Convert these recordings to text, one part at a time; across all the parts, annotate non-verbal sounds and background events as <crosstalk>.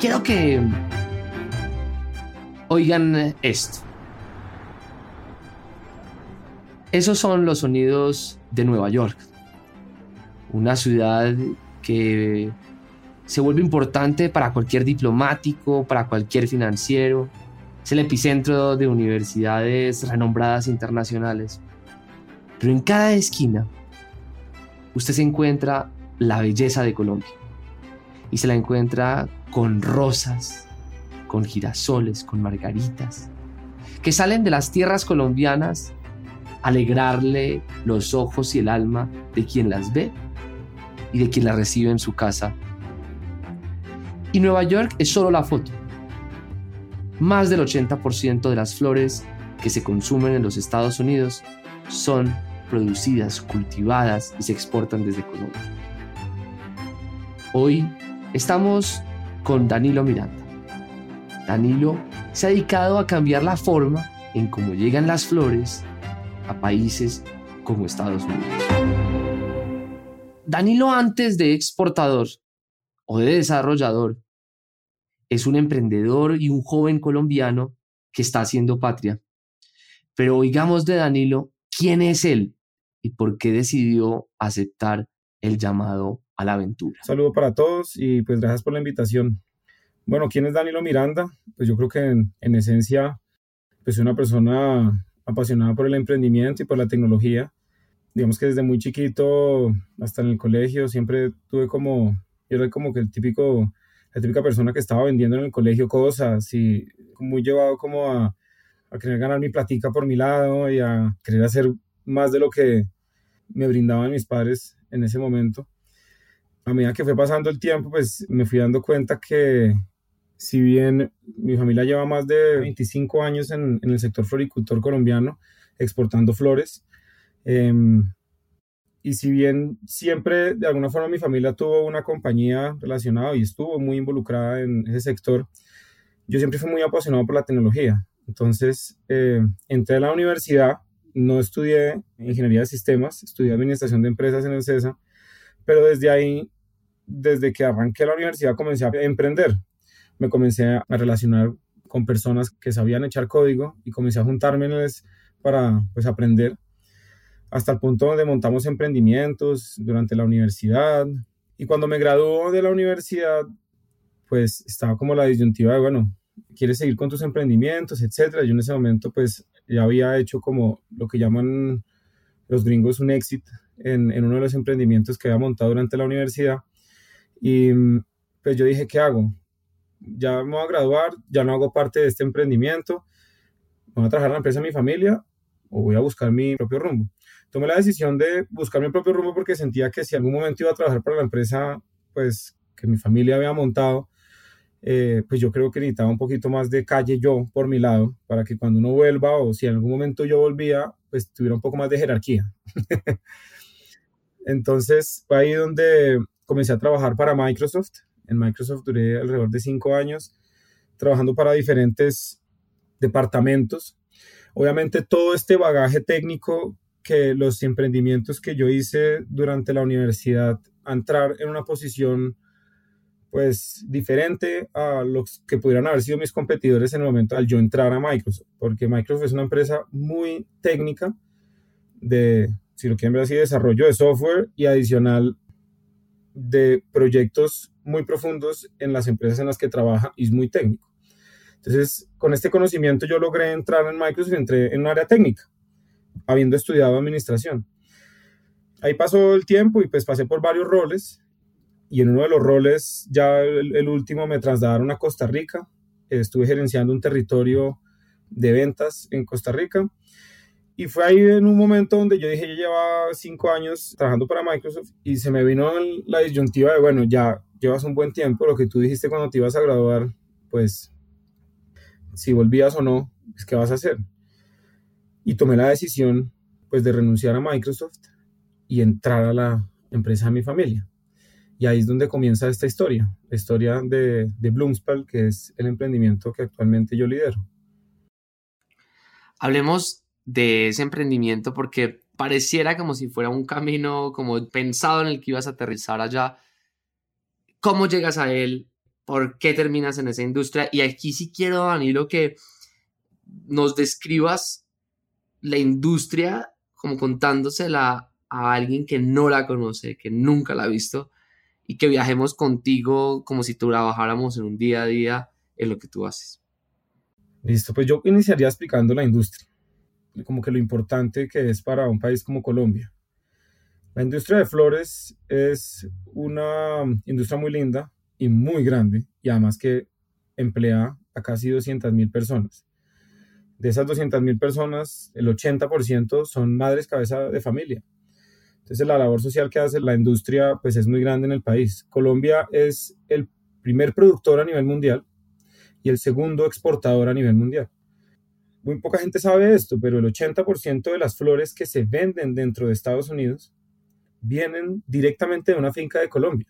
quiero que oigan esto. Esos son los sonidos de Nueva York, una ciudad que se vuelve importante para cualquier diplomático, para cualquier financiero. Es el epicentro de universidades renombradas internacionales. Pero en cada esquina usted se encuentra la belleza de Colombia. Y se la encuentra con rosas, con girasoles, con margaritas, que salen de las tierras colombianas alegrarle los ojos y el alma de quien las ve y de quien las recibe en su casa. Y Nueva York es solo la foto. Más del 80% de las flores que se consumen en los Estados Unidos son producidas, cultivadas y se exportan desde Colombia. Hoy estamos con Danilo Miranda. Danilo se ha dedicado a cambiar la forma en cómo llegan las flores a países como Estados Unidos. Danilo antes de exportador o de desarrollador es un emprendedor y un joven colombiano que está haciendo patria. Pero oigamos de Danilo quién es él y por qué decidió aceptar el llamado a la aventura. Saludo para todos y pues gracias por la invitación. Bueno, ¿quién es Danilo Miranda? Pues yo creo que en, esencia, pues soy una persona apasionada por el emprendimiento y por la tecnología. Digamos que desde muy chiquito hasta en el colegio siempre tuve como, yo era como que el típico, la típica persona que estaba vendiendo en el colegio cosas y muy llevado como a, a querer ganar mi platica por mi lado y a querer hacer más de lo que me brindaban mis padres en ese momento. A medida que fue pasando el tiempo, pues me fui dando cuenta que si bien mi familia lleva más de 25 años en, el sector floricultor colombiano, exportando flores, em, y si bien siempre de alguna forma mi familia tuvo una compañía relacionada y estuvo muy involucrada en ese sector, yo siempre fui muy apasionado por la tecnología. Entonces, eh, entré a la universidad no estudié ingeniería de sistemas, estudié administración de empresas en el CESA, pero desde ahí, desde que arranqué la universidad, comencé a emprender. Me comencé a relacionar con personas que sabían echar código y comencé a juntarme para pues, aprender hasta el punto donde montamos emprendimientos durante la universidad. Y cuando me graduó de la universidad, pues estaba como la disyuntiva de, bueno, ¿quieres seguir con tus emprendimientos, etcétera? Yo en ese momento, pues ya había hecho como lo que llaman los gringos un exit en, en uno de los emprendimientos que había montado durante la universidad. Y pues yo dije, ¿qué hago? Ya me voy a graduar, ya no hago parte de este emprendimiento, voy a trabajar en la empresa de mi familia o voy a buscar mi propio rumbo. Tomé la decisión de buscar mi propio rumbo porque sentía que si algún momento iba a trabajar para la empresa, pues que mi familia había montado, eh, pues yo creo que necesitaba un poquito más de calle yo por mi lado, para que cuando uno vuelva o si en algún momento yo volvía, pues tuviera un poco más de jerarquía. <laughs> Entonces fue ahí donde comencé a trabajar para Microsoft. En Microsoft duré alrededor de cinco años trabajando para diferentes departamentos. Obviamente todo este bagaje técnico que los emprendimientos que yo hice durante la universidad, entrar en una posición pues diferente a los que pudieran haber sido mis competidores en el momento al yo entrar a Microsoft, porque Microsoft es una empresa muy técnica de, si lo quieren ver así, desarrollo de software y adicional de proyectos muy profundos en las empresas en las que trabaja y es muy técnico. Entonces, con este conocimiento yo logré entrar en Microsoft y entré en un área técnica, habiendo estudiado administración. Ahí pasó el tiempo y pues pasé por varios roles y en uno de los roles, ya el, último, me trasladaron a Costa Rica. Estuve gerenciando un territorio de ventas en Costa Rica. Y fue ahí en un momento donde yo dije, yo llevaba cinco años trabajando para Microsoft y se me vino la disyuntiva de, bueno, ya llevas un buen tiempo, lo que tú dijiste cuando te ibas a graduar, pues si volvías o no, pues, ¿qué vas a hacer? Y tomé la decisión, pues, de renunciar a Microsoft y entrar a la empresa de mi familia. Y ahí es donde comienza esta historia, la historia de, de Bloomspal, que es el emprendimiento que actualmente yo lidero. Hablemos de ese emprendimiento porque pareciera como si fuera un camino como pensado en el que ibas a aterrizar allá. ¿Cómo llegas a él? por qué terminas en esa industria. Y aquí sí quiero, Danilo, que nos describas la industria como contándosela a alguien que no la conoce, que nunca la ha visto, y que viajemos contigo como si trabajáramos en un día a día en lo que tú haces. Listo, pues yo iniciaría explicando la industria, como que lo importante que es para un país como Colombia. La industria de flores es una industria muy linda y muy grande, y además que emplea a casi 200 mil personas. De esas 200 mil personas, el 80% son madres cabeza de familia. Entonces la labor social que hace la industria pues es muy grande en el país. Colombia es el primer productor a nivel mundial y el segundo exportador a nivel mundial. Muy poca gente sabe esto, pero el 80% de las flores que se venden dentro de Estados Unidos vienen directamente de una finca de Colombia.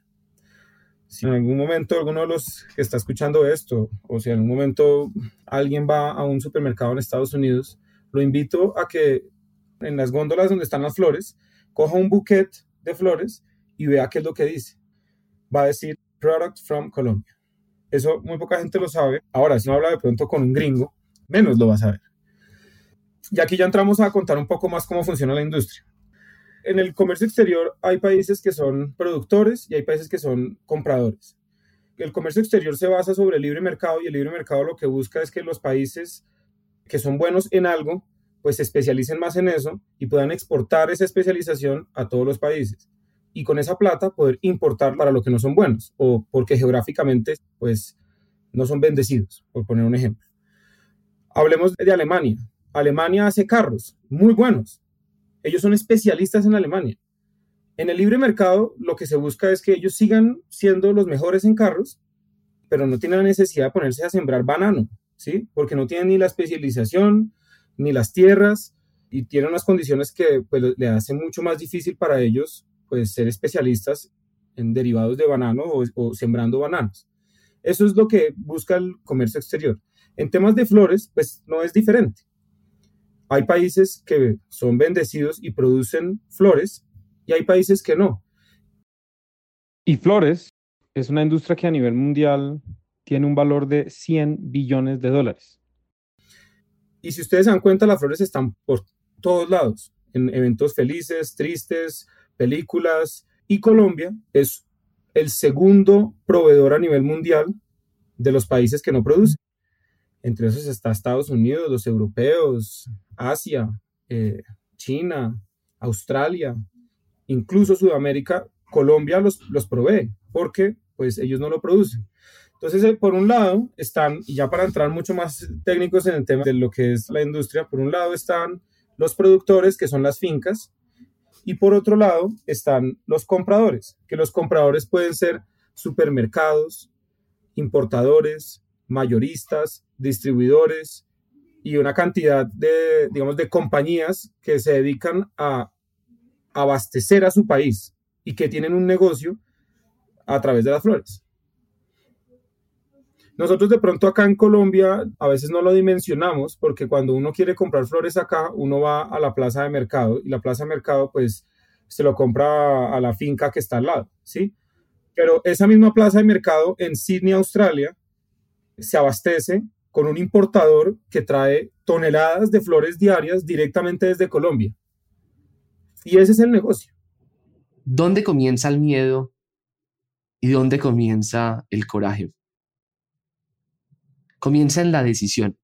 Si en algún momento alguno de los que está escuchando esto, o si en algún momento alguien va a un supermercado en Estados Unidos, lo invito a que en las góndolas donde están las flores, coja un bouquet de flores y vea qué es lo que dice. Va a decir Product from Colombia. Eso muy poca gente lo sabe. Ahora, si no habla de pronto con un gringo, menos lo va a saber. Y aquí ya entramos a contar un poco más cómo funciona la industria. En el comercio exterior hay países que son productores y hay países que son compradores. El comercio exterior se basa sobre el libre mercado y el libre mercado lo que busca es que los países que son buenos en algo pues se especialicen más en eso y puedan exportar esa especialización a todos los países. Y con esa plata poder importar para lo que no son buenos o porque geográficamente pues no son bendecidos, por poner un ejemplo. Hablemos de Alemania. Alemania hace carros muy buenos. Ellos son especialistas en Alemania. En el libre mercado lo que se busca es que ellos sigan siendo los mejores en carros, pero no tienen la necesidad de ponerse a sembrar banano, ¿sí? Porque no tienen ni la especialización, ni las tierras y tiene unas condiciones que pues, le hacen mucho más difícil para ellos pues, ser especialistas en derivados de banano o, sembrando bananos. Eso es lo que busca el comercio exterior. En temas de flores, pues no es diferente. Hay países que son bendecidos y producen flores y hay países que no. Y flores es una industria que a nivel mundial tiene un valor de 100 billones de dólares. Y si ustedes se dan cuenta, las flores están por todos lados, en eventos felices, tristes, películas. Y Colombia es el segundo proveedor a nivel mundial de los países que no producen. Entre esos está Estados Unidos, los europeos, Asia, eh, China, Australia, incluso Sudamérica. Colombia los, los provee porque pues ellos no lo producen. Entonces, eh, por un lado están, y ya para entrar mucho más técnicos en el tema de lo que es la industria, por un lado están los productores, que son las fincas, y por otro lado están los compradores, que los compradores pueden ser supermercados, importadores, mayoristas, distribuidores y una cantidad de, digamos, de compañías que se dedican a abastecer a su país y que tienen un negocio a través de las flores. Nosotros de pronto acá en Colombia a veces no lo dimensionamos porque cuando uno quiere comprar flores acá, uno va a la plaza de mercado y la plaza de mercado pues se lo compra a la finca que está al lado, ¿sí? Pero esa misma plaza de mercado en Sydney, Australia, se abastece con un importador que trae toneladas de flores diarias directamente desde Colombia. Y ese es el negocio. ¿Dónde comienza el miedo y dónde comienza el coraje? comienza en la decisión.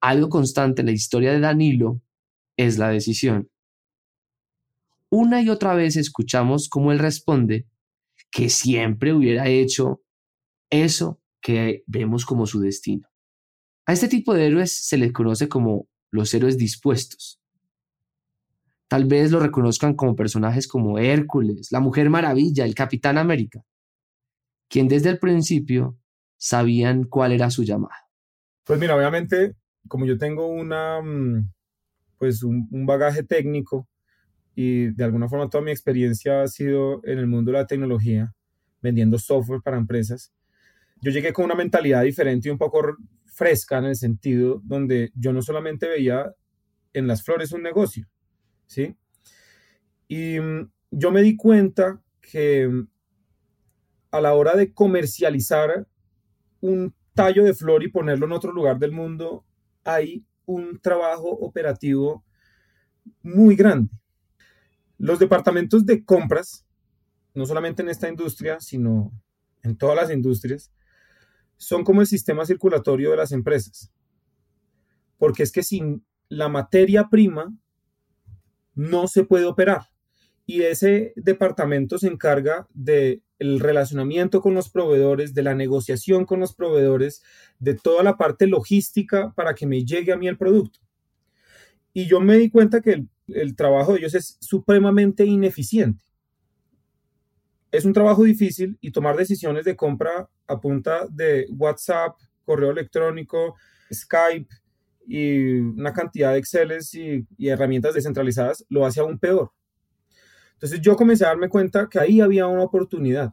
Algo constante en la historia de Danilo es la decisión. Una y otra vez escuchamos cómo él responde que siempre hubiera hecho eso que vemos como su destino. A este tipo de héroes se les conoce como los héroes dispuestos. Tal vez lo reconozcan como personajes como Hércules, la Mujer Maravilla, el Capitán América, quien desde el principio sabían cuál era su llamada. Pues mira, obviamente, como yo tengo una, mm, pues un, bagaje técnico y de alguna forma toda mi experiencia ha sido en el mundo de la tecnología, vendiendo software para empresas, yo llegué con una mentalidad diferente y un poco fresca en el sentido donde yo no solamente veía en las flores un negocio, ¿sí? Y mm, yo me di cuenta que mm, a la hora de comercializar un tallo de flor y ponerlo en otro lugar del mundo, hay un trabajo operativo muy grande. Los departamentos de compras, no solamente en esta industria, sino en todas las industrias, son como el sistema circulatorio de las empresas. Porque es que sin la materia prima no se puede operar. Y ese departamento se encarga del relacionamiento con los proveedores, de la negociación con los proveedores, de toda la parte logística para que me llegue a mí el producto. Y yo me di cuenta que el, el trabajo de ellos es supremamente ineficiente. Es un trabajo difícil y tomar decisiones de compra a punta de WhatsApp, correo electrónico, Skype, y una cantidad de Exceles y, y, herramientas descentralizadas lo hace aún peor. Entonces yo comencé a darme cuenta que ahí había una oportunidad.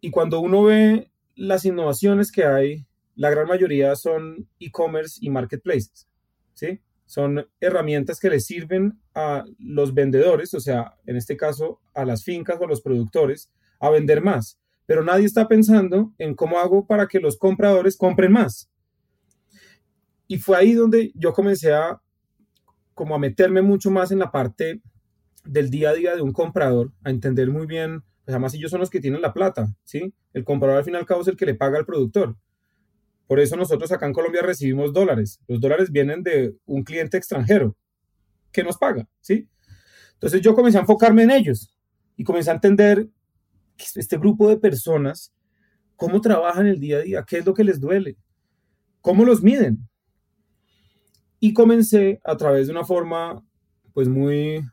Y cuando uno ve las innovaciones que hay, la gran mayoría son e-commerce y marketplaces, ¿sí? Son herramientas que le sirven a los vendedores, o sea, en este caso a las fincas o a los productores, a vender más. Pero nadie está pensando en cómo hago para que los compradores compren más. Y fue ahí donde yo comencé a como a meterme mucho más en la parte del día a día de un comprador, a entender muy bien, pues además ellos son los que tienen la plata, ¿sí? El comprador al fin y al cabo es el que le paga al productor. Por eso nosotros acá en Colombia recibimos dólares. Los dólares vienen de un cliente extranjero que nos paga, ¿sí? Entonces yo comencé a enfocarme en ellos y comencé a entender este grupo de personas, cómo trabajan el día a día, qué es lo que les duele, cómo los miden, y comencé a través de una forma, pues muy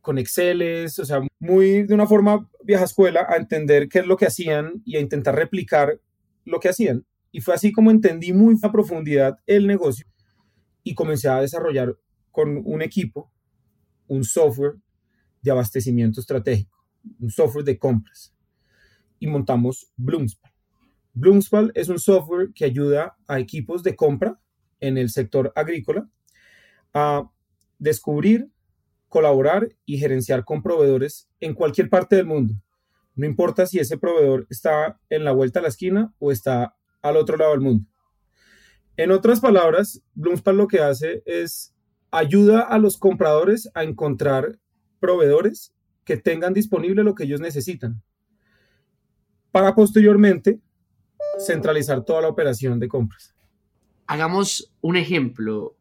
con Exceles, o sea, muy de una forma vieja escuela, a entender qué es lo que hacían y a intentar replicar lo que hacían. Y fue así como entendí muy a profundidad el negocio y comencé a desarrollar con un equipo un software de abastecimiento estratégico, un software de compras. Y montamos Bloomspal. Bloomspal es un software que ayuda a equipos de compra en el sector agrícola a descubrir, colaborar y gerenciar con proveedores en cualquier parte del mundo. No importa si ese proveedor está en la vuelta a la esquina o está al otro lado del mundo. En otras palabras, Bloomspal lo que hace es ayuda a los compradores a encontrar proveedores que tengan disponible lo que ellos necesitan para posteriormente centralizar toda la operación de compras. Hagamos un ejemplo,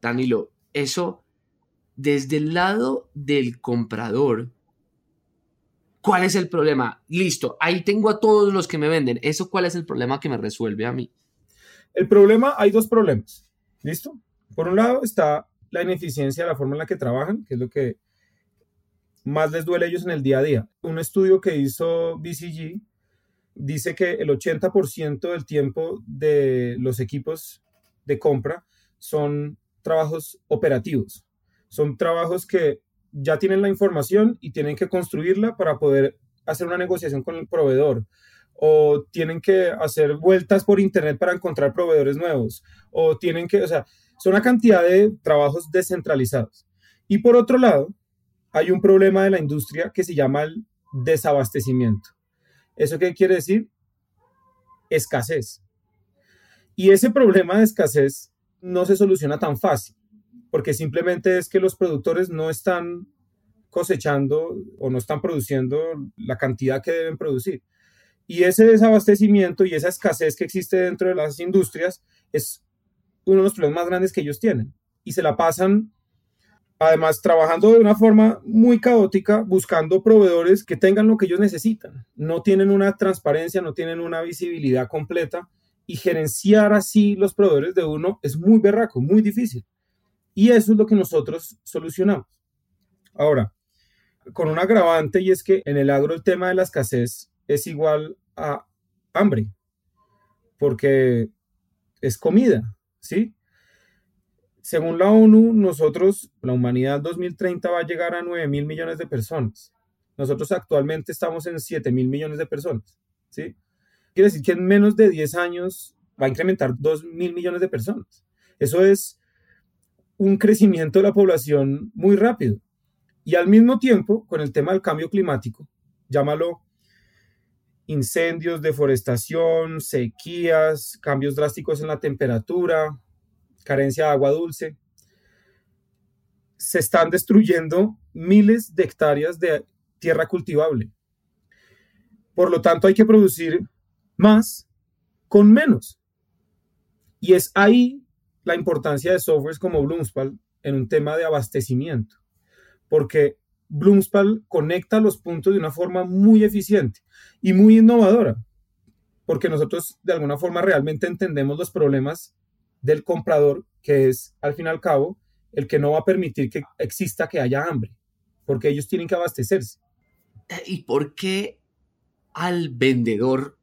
Danilo. Eso, desde el lado del comprador, ¿cuál es el problema? Listo, ahí tengo a todos los que me venden. ¿Eso cuál es el problema que me resuelve a mí? El problema, hay dos problemas. ¿Listo? Por un lado está la ineficiencia de la forma en la que trabajan, que es lo que más les duele a ellos en el día a día. Un estudio que hizo BCG dice que el 80% del tiempo de los equipos de compra son trabajos operativos. Son trabajos que ya tienen la información y tienen que construirla para poder hacer una negociación con el proveedor. O tienen que hacer vueltas por internet para encontrar proveedores nuevos. O tienen que, o sea, son una cantidad de trabajos descentralizados. Y por otro lado, hay un problema de la industria que se llama el desabastecimiento. ¿Eso qué quiere decir? Escasez. Y ese problema de escasez no se soluciona tan fácil, porque simplemente es que los productores no están cosechando o no están produciendo la cantidad que deben producir. Y ese desabastecimiento y esa escasez que existe dentro de las industrias es uno de los problemas más grandes que ellos tienen. Y se la pasan además trabajando de una forma muy caótica, buscando proveedores que tengan lo que ellos necesitan. No tienen una transparencia, no tienen una visibilidad completa y gerenciar así los proveedores de uno es muy berraco, muy difícil. Y eso es lo que nosotros solucionamos. Ahora, con un agravante y es que en el agro el tema de la escasez es igual a hambre, porque es comida, ¿sí? Según la ONU, nosotros, la humanidad 2030 va a llegar a 9 mil millones de personas. Nosotros actualmente estamos en 7 mil millones de personas, ¿sí? Quiere decir que en menos de 10 años va a incrementar 2 mil millones de personas. Eso es un crecimiento de la población muy rápido. Y al mismo tiempo, con el tema del cambio climático, llámalo incendios, deforestación, sequías, cambios drásticos en la temperatura, carencia de agua dulce. Se están destruyendo miles de hectáreas de tierra cultivable. Por lo tanto, hay que producir más con menos. Y es ahí la importancia de softwares como Bloomspal en un tema de abastecimiento, porque Bloomspal conecta los puntos de una forma muy eficiente y muy innovadora, porque nosotros de alguna forma realmente entendemos los problemas del comprador, que es al fin y al cabo el que no va a permitir que exista que haya hambre, porque ellos tienen que abastecerse. ¿Y por qué al vendedor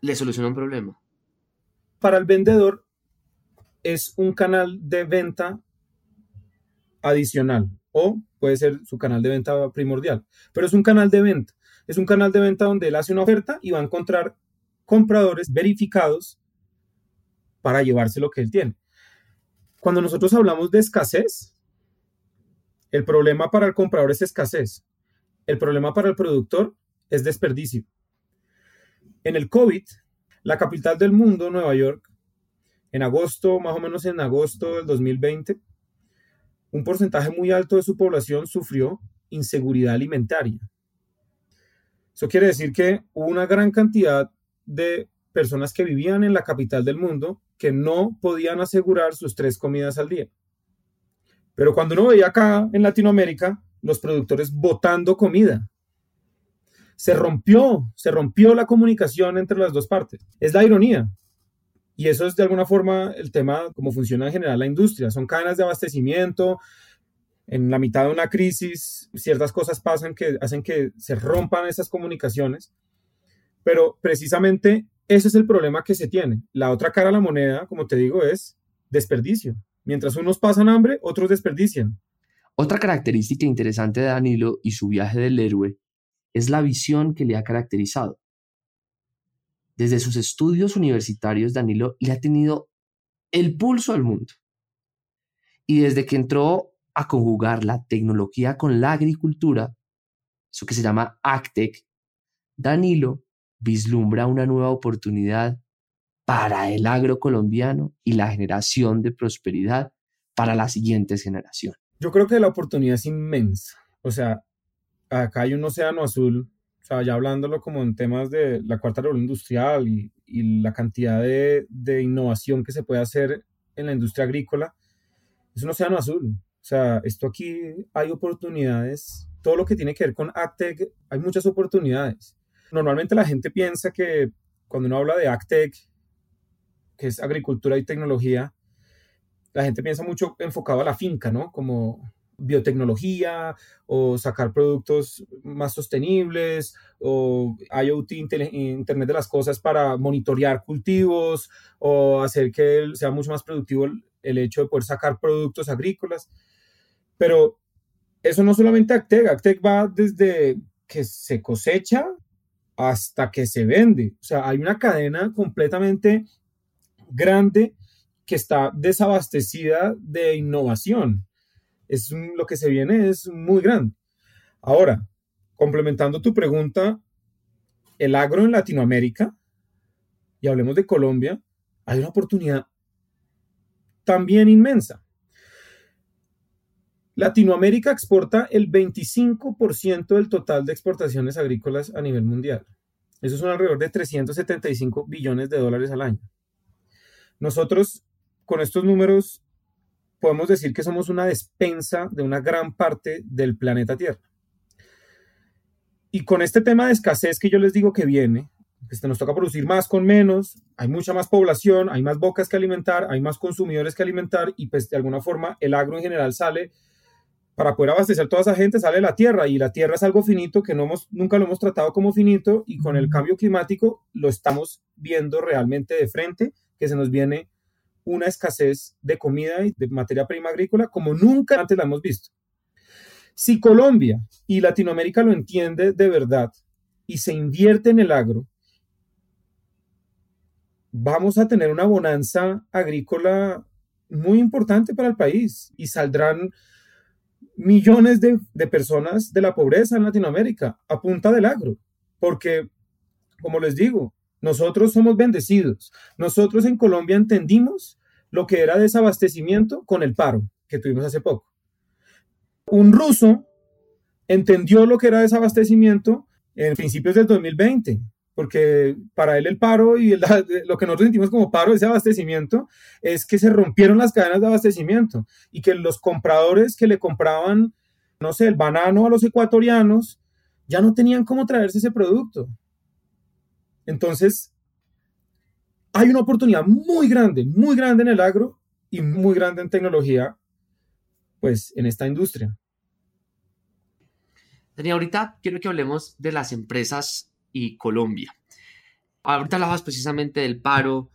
le soluciona un problema? Para el vendedor es un canal de venta adicional o puede ser su canal de venta primordial, pero es un canal de venta. Es un canal de venta donde él hace una oferta y va a encontrar compradores verificados para llevarse lo que él tiene. Cuando nosotros hablamos de escasez, el problema para el comprador es escasez. El problema para el productor es desperdicio. En el COVID, la capital del mundo, Nueva York, en agosto, más o menos en agosto del 2020, un porcentaje muy alto de su población sufrió inseguridad alimentaria. Eso quiere decir que hubo una gran cantidad de personas que vivían en la capital del mundo que no podían asegurar sus tres comidas al día. Pero cuando uno veía acá en Latinoamérica los productores botando comida, se rompió, se rompió la comunicación entre las dos partes. Es la ironía. Y eso es de alguna forma el tema, cómo funciona en general la industria. Son cadenas de abastecimiento. En la mitad de una crisis, ciertas cosas pasan que hacen que se rompan esas comunicaciones. Pero precisamente ese es el problema que se tiene. La otra cara de la moneda, como te digo, es desperdicio. Mientras unos pasan hambre, otros desperdician. Otra característica interesante de Danilo y su viaje del héroe es la visión que le ha caracterizado. Desde sus estudios universitarios, Danilo le ha tenido el pulso al mundo. Y desde que entró a conjugar la tecnología con la agricultura, eso que se llama ACTEC, Danilo vislumbra una nueva oportunidad para el agro colombiano y la generación de prosperidad para las siguientes generaciones. Yo creo que la oportunidad es inmensa. O sea, acá hay un océano azul, o sea, ya hablándolo como en temas de la cuarta revolución industrial y, la cantidad de, innovación que se puede hacer en la industria agrícola, es un océano azul. O sea, esto aquí hay oportunidades, todo lo que tiene que ver con AgTech, hay muchas oportunidades. Normalmente la gente piensa que cuando uno habla de AgTech, que es agricultura y tecnología, la gente piensa mucho enfocado a la finca, ¿no? Como biotecnología o sacar productos más sostenibles o IoT, Internet de las Cosas para monitorear cultivos o hacer que sea mucho más productivo el, hecho de poder sacar productos agrícolas. Pero eso no solamente Actec, Actec va desde que se cosecha hasta que se vende. O sea, hay una cadena completamente grande que está desabastecida de innovación es lo que se viene es muy grande. Ahora, complementando tu pregunta, el agro en Latinoamérica, y hablemos de Colombia, hay una oportunidad también inmensa. Latinoamérica exporta el 25% del total de exportaciones agrícolas a nivel mundial. Eso son alrededor de 375 billones de dólares al año. Nosotros, con estos números, podemos decir que somos una despensa de una gran parte del planeta Tierra. Y con este tema de escasez que yo les digo que viene, pues nos toca producir más con menos, hay mucha más población, hay más bocas que alimentar, hay más consumidores que alimentar y pues de alguna forma el agro en general sale para poder abastecer a toda esa gente sale la tierra y la tierra es algo finito que no hemos, nunca lo hemos tratado como finito y con el cambio climático lo estamos viendo realmente de frente, que se nos viene una escasez de comida y de materia prima agrícola como nunca antes la hemos visto. Si Colombia y Latinoamérica lo entiende de verdad y se invierte en el agro, vamos a tener una bonanza agrícola muy importante para el país y saldrán millones de, de, personas de la pobreza en Latinoamérica a punta del agro, porque, como les digo, nosotros somos bendecidos. Nosotros en Colombia entendimos lo que era desabastecimiento con el paro que tuvimos hace poco. Un ruso entendió lo que era desabastecimiento en principios del 2020, porque para él el paro y <laughs> lo que nosotros sentimos como paro, ese abastecimiento, es que se rompieron las cadenas de abastecimiento y que los compradores que le compraban, no sé, el banano a los ecuatorianos, ya no tenían cómo traerse ese producto. Entonces, hay una oportunidad muy grande, muy grande en el agro y muy grande en tecnología, pues en esta industria. Dani, ahorita quiero que hablemos de las empresas y Colombia. Ahorita hablabas precisamente del paro,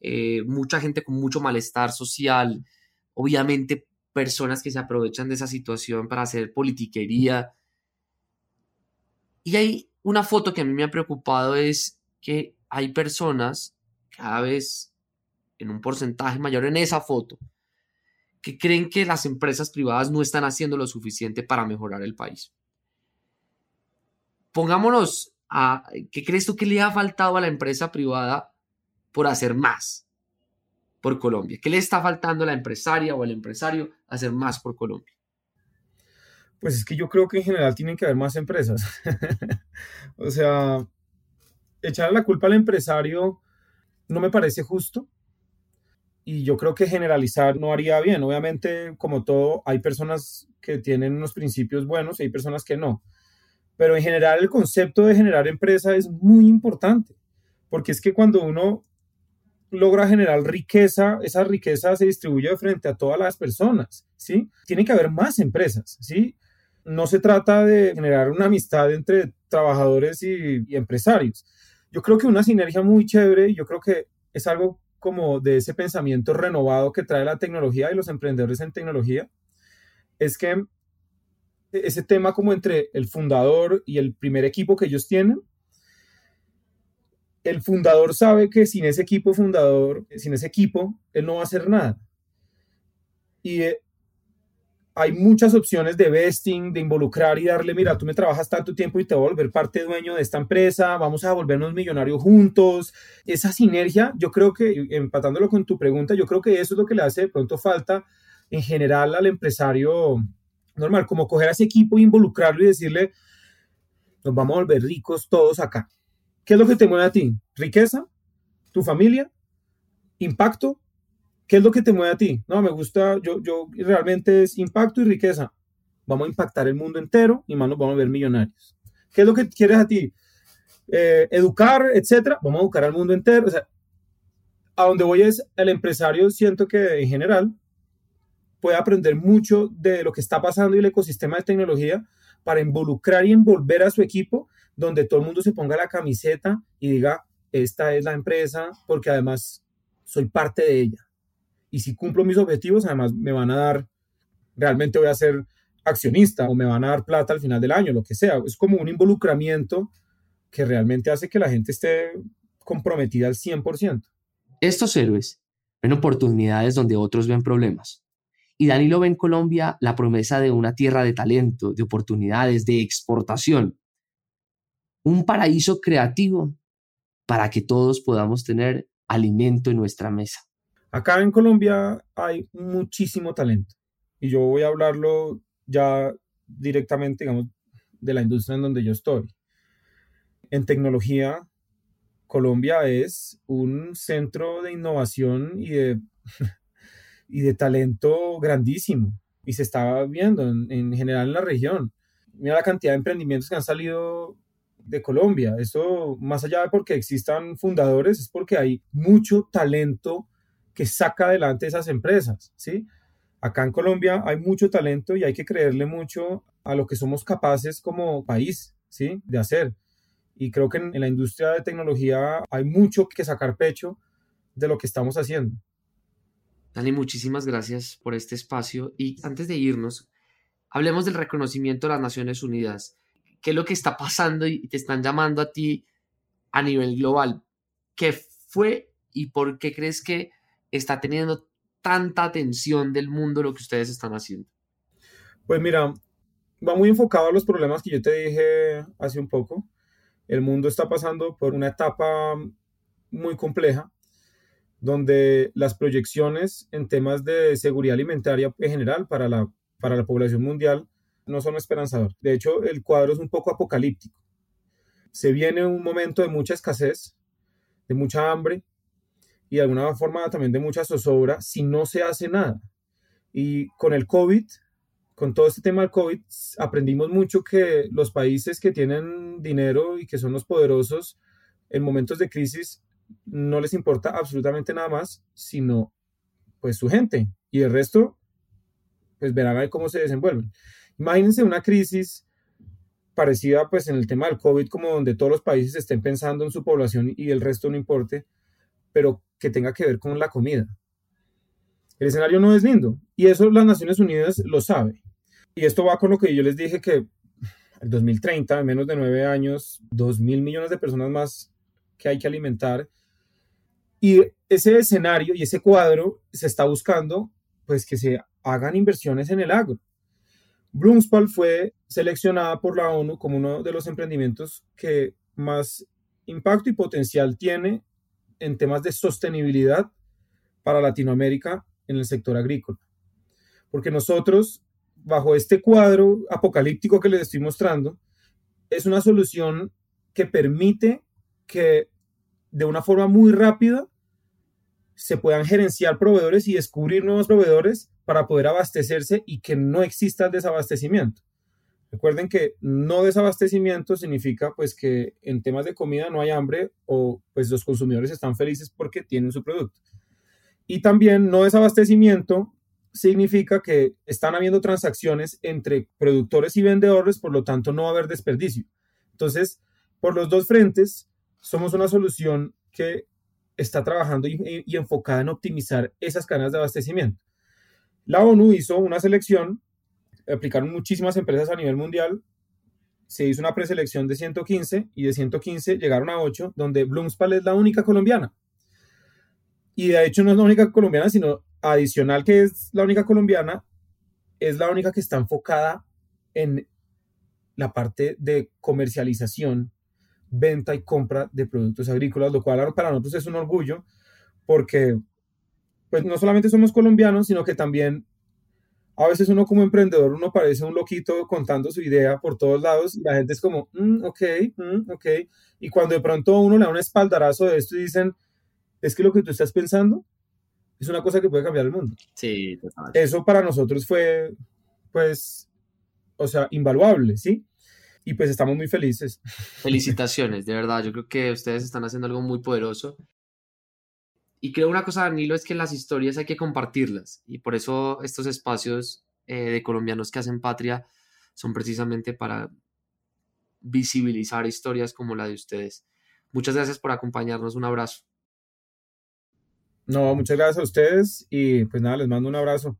eh, mucha gente con mucho malestar social, obviamente personas que se aprovechan de esa situación para hacer politiquería. Y hay una foto que a mí me ha preocupado es que hay personas, cada vez en un porcentaje mayor en esa foto, que creen que las empresas privadas no están haciendo lo suficiente para mejorar el país. Pongámonos a, ¿qué crees tú que le ha faltado a la empresa privada por hacer más por Colombia? ¿Qué le está faltando a la empresaria o al empresario hacer más por Colombia? Pues es que yo creo que en general tienen que haber más empresas. <laughs> o sea, echar la culpa al empresario no me parece justo. Y yo creo que generalizar no haría bien. Obviamente, como todo, hay personas que tienen unos principios buenos y hay personas que no. Pero en general el concepto de generar empresa es muy importante, porque es que cuando uno logra generar riqueza, esa riqueza se distribuye frente a todas las personas, ¿sí? Tiene que haber más empresas, ¿sí? No se trata de generar una amistad entre trabajadores y, y empresarios, yo creo que una sinergia muy chévere yo creo que es algo como de ese pensamiento renovado que trae la tecnología y los emprendedores en tecnología, es que ese tema como entre el fundador y el primer equipo que ellos tienen, el fundador sabe que sin ese equipo fundador, sin ese equipo, él no va a hacer nada. Y eh, hay muchas opciones de vesting, de involucrar y darle, mira, tú me trabajas tanto tiempo y te voy a volver parte dueño de esta empresa, vamos a volvernos millonarios juntos. Esa sinergia, yo creo que, empatándolo con tu pregunta, yo creo que eso es lo que le hace de pronto falta en general al empresario normal, como coger a ese equipo involucrarlo y decirle, nos vamos a volver ricos todos acá. ¿Qué es lo que te mueve a ti? ¿Riqueza? ¿Tu familia? ¿Impacto? ¿Qué es lo que te mueve a ti? No, me gusta, yo, yo realmente es impacto y riqueza. Vamos a impactar el mundo entero y más nos vamos a ver millonarios. ¿Qué es lo que quieres a ti? Eh, educar, etcétera. Vamos a educar al mundo entero. O sea, a donde voy es el empresario, siento que en general puede aprender mucho de lo que está pasando y el ecosistema de tecnología para involucrar y envolver a su equipo donde todo el mundo se ponga la camiseta y diga, esta es la empresa porque además soy parte de ella y si cumplo mis objetivos, además me van a dar, realmente voy a ser accionista o me van a dar plata al final del año, lo que sea. Es como un involucramiento que realmente hace que la gente esté comprometida al 100%. Estos héroes ven oportunidades donde otros ven problemas. Y Danilo ve en Colombia la promesa de una tierra de talento, de oportunidades, de exportación. Un paraíso creativo para que todos podamos tener alimento en nuestra mesa. Acá en Colombia hay muchísimo talento y yo voy a hablarlo ya directamente, digamos, de la industria en donde yo estoy. En tecnología, Colombia es un centro de innovación y de, <laughs> y de talento grandísimo y se está viendo en, en, general en la región. Mira la cantidad de emprendimientos que han salido de Colombia. Eso, más allá de porque existan fundadores, es porque hay mucho talento que saca adelante esas empresas, ¿sí? Acá en Colombia hay mucho talento y hay que creerle mucho a lo que somos capaces como país, ¿sí? De hacer. Y creo que en, la industria de tecnología hay mucho que sacar pecho de lo que estamos haciendo. Dani, muchísimas gracias por este espacio. Y antes de irnos, hablemos del reconocimiento de las Naciones Unidas. ¿Qué es lo que está pasando y te están llamando a ti a nivel global? ¿Qué fue y por qué crees que está teniendo tanta atención del mundo lo que ustedes están haciendo? Pues mira, va muy enfocado a los problemas que yo te dije hace un poco. el mundo está pasando por una etapa muy compleja donde las proyecciones en temas de seguridad alimentaria en general para la, para la población mundial no son esperanzadoras. De hecho, el cuadro es un poco apocalíptico. Se viene un momento de mucha escasez, de mucha hambre y de alguna forma también de mucha zozobra si no se hace nada. Y con el COVID, con todo este tema del COVID, aprendimos mucho que los países que tienen dinero y que son los poderosos en momentos de crisis no les importa absolutamente nada más, sino pues su gente. Y el resto, pues verán a cómo se desenvuelven. Imagínense una crisis parecida pues en el tema del COVID, como donde todos los países estén pensando en su población y el resto no importe, pero que tenga que ver con la comida. El escenario no es lindo y eso las Naciones Unidas lo sabe. Y esto va con lo que yo les dije que el 2030, en menos de nueve años, dos mil millones de personas más que hay que alimentar y ese escenario y ese cuadro se está buscando pues que se hagan inversiones en el agro. Bloomspal fue seleccionada por la ONU como uno de los emprendimientos que más impacto y potencial tiene en temas de sostenibilidad para Latinoamérica en el sector agrícola. Porque nosotros, bajo este cuadro apocalíptico que les estoy mostrando, es una solución que permite que de una forma muy rápida se puedan gerenciar proveedores y descubrir nuevos proveedores para poder abastecerse y que no exista el desabastecimiento. Recuerden que no desabastecimiento significa pues que en temas de comida no hay hambre o pues los consumidores están felices porque tienen su producto. Y también no desabastecimiento significa que están habiendo transacciones entre productores y vendedores, por lo tanto no va a haber desperdicio. Entonces, por los dos frentes, somos una solución que está trabajando y, enfocada en optimizar esas cadenas de abastecimiento. La ONU hizo una selección, aplicaron muchísimas empresas a nivel mundial, se hizo una preselección de 115 y de 115 llegaron a 8, donde Bloomspal es la única colombiana. Y de hecho no es la única colombiana, sino adicional que es la única colombiana, es la única que está enfocada en la parte de comercialización venta y compra de productos agrícolas, lo cual para nosotros es un orgullo porque pues no solamente somos colombianos, sino que también a veces uno como emprendedor, uno parece un loquito contando su idea por todos lados y la gente es como, mm, ok, mm, ok. Y cuando de pronto uno le da un espaldarazo de esto y dicen, es que lo que tú estás pensando es una cosa que puede cambiar el mundo. Sí, Eso para nosotros fue, pues, o sea, invaluable, ¿sí? y pues estamos muy felices. Felicitaciones, <laughs> de verdad, yo creo que ustedes están haciendo algo muy poderoso. Y creo una cosa, Danilo, es que las historias hay que compartirlas y por eso estos espacios eh, de colombianos que hacen patria son precisamente para visibilizar historias como la de ustedes. Muchas gracias por acompañarnos, un abrazo. No, muchas gracias a ustedes y pues nada, les mando un abrazo.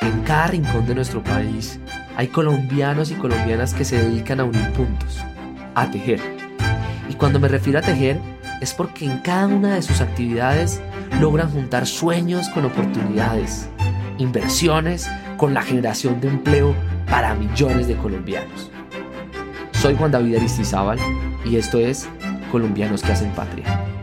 En cada rincón de nuestro país hay colombianos y colombianas que se dedican a unir puntos, a tejer. Y cuando me refiero a tejer, es porque en cada una de sus actividades logran juntar sueños con oportunidades, inversiones con la generación de empleo para millones de colombianos. Soy Juan David Aristizábal y esto es Colombianos que hacen patria.